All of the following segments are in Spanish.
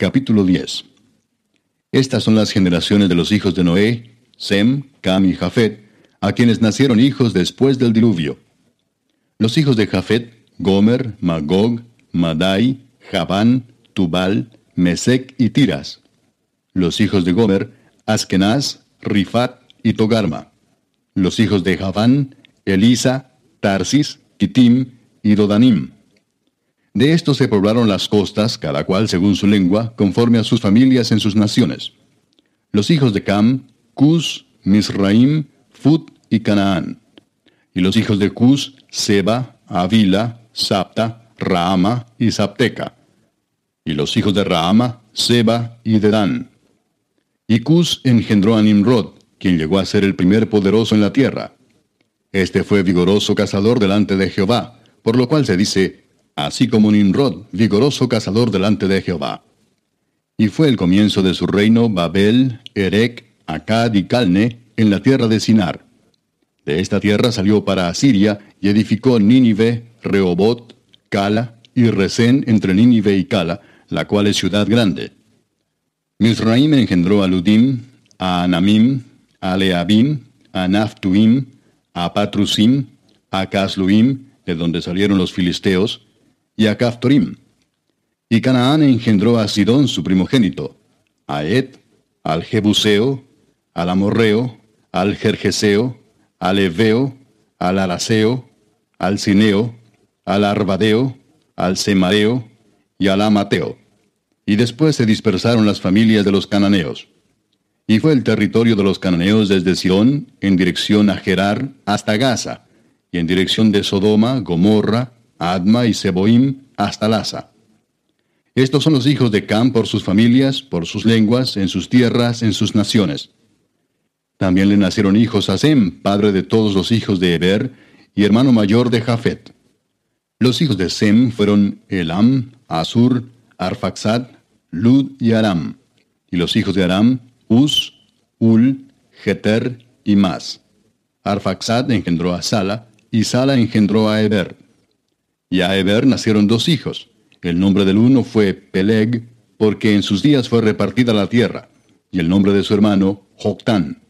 Capítulo 10 Estas son las generaciones de los hijos de Noé, Sem, Cam y Jafet, a quienes nacieron hijos después del diluvio. Los hijos de Jafet, Gomer, Magog, Madai, Javán, Tubal, Mesec y Tiras. Los hijos de Gomer, Askenaz, Rifat y Togarma. Los hijos de Javán, Elisa, Tarsis, Kitim y Dodanim. De estos se poblaron las costas, cada cual según su lengua, conforme a sus familias en sus naciones. Los hijos de Cam, Cus, Misraim, Fut y Canaán. Y los hijos de Cus, Seba, Avila, Sapta, Raama y Sapteca. Y los hijos de Raama, Seba y Dedán. Y Cus engendró a Nimrod, quien llegó a ser el primer poderoso en la tierra. Este fue vigoroso cazador delante de Jehová, por lo cual se dice, así como Nimrod, vigoroso cazador delante de Jehová. Y fue el comienzo de su reino Babel, Erec, Acad y Calne, en la tierra de Sinar. De esta tierra salió para Asiria y edificó Nínive, Rehobot, Cala y Resén entre Nínive y Cala, la cual es ciudad grande. Misraim engendró a Ludim, a Anamim, a Leabim, a Naftuim, a Patrusim, a Casluim, de donde salieron los filisteos, y a Caftorim. Y Canaán engendró a Sidón su primogénito, a Ed, al Jebuseo, al Amorreo, al Jerjeseo, al Eveo, al Araseo, al Cineo, al Arbadeo, al Semareo y al Amateo. Y después se dispersaron las familias de los cananeos. Y fue el territorio de los cananeos desde Sion, en dirección a Gerar, hasta Gaza, y en dirección de Sodoma, Gomorra, Adma y Seboim, hasta Laza. Estos son los hijos de Cam por sus familias, por sus lenguas, en sus tierras, en sus naciones. También le nacieron hijos a Sem, padre de todos los hijos de Eber, y hermano mayor de Jafet. Los hijos de Sem fueron Elam, Asur, Arfaxad, Lud y Aram. Y los hijos de Aram, Uz, Ul, Geter y Mas. Arfaxad engendró a Sala, y Sala engendró a Eber. Y a Eber nacieron dos hijos. El nombre del uno fue Peleg, porque en sus días fue repartida la tierra, y el nombre de su hermano, Joctán.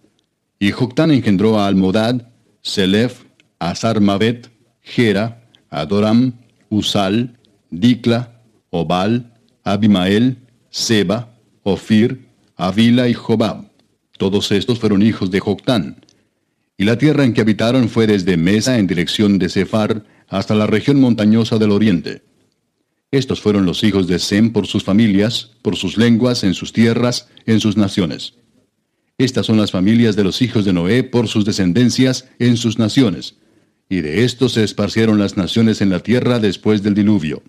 Y Joctán engendró a Almodad, Selef, Azarmavet, Gera, Adoram, Usal, Dikla, Obal, Abimael, Seba, Ofir, Avila y Jobab. Todos estos fueron hijos de Joctán. Y la tierra en que habitaron fue desde Mesa en dirección de Sefar hasta la región montañosa del oriente. Estos fueron los hijos de Sem por sus familias, por sus lenguas, en sus tierras, en sus naciones. Estas son las familias de los hijos de Noé por sus descendencias en sus naciones. Y de estos se esparcieron las naciones en la tierra después del diluvio.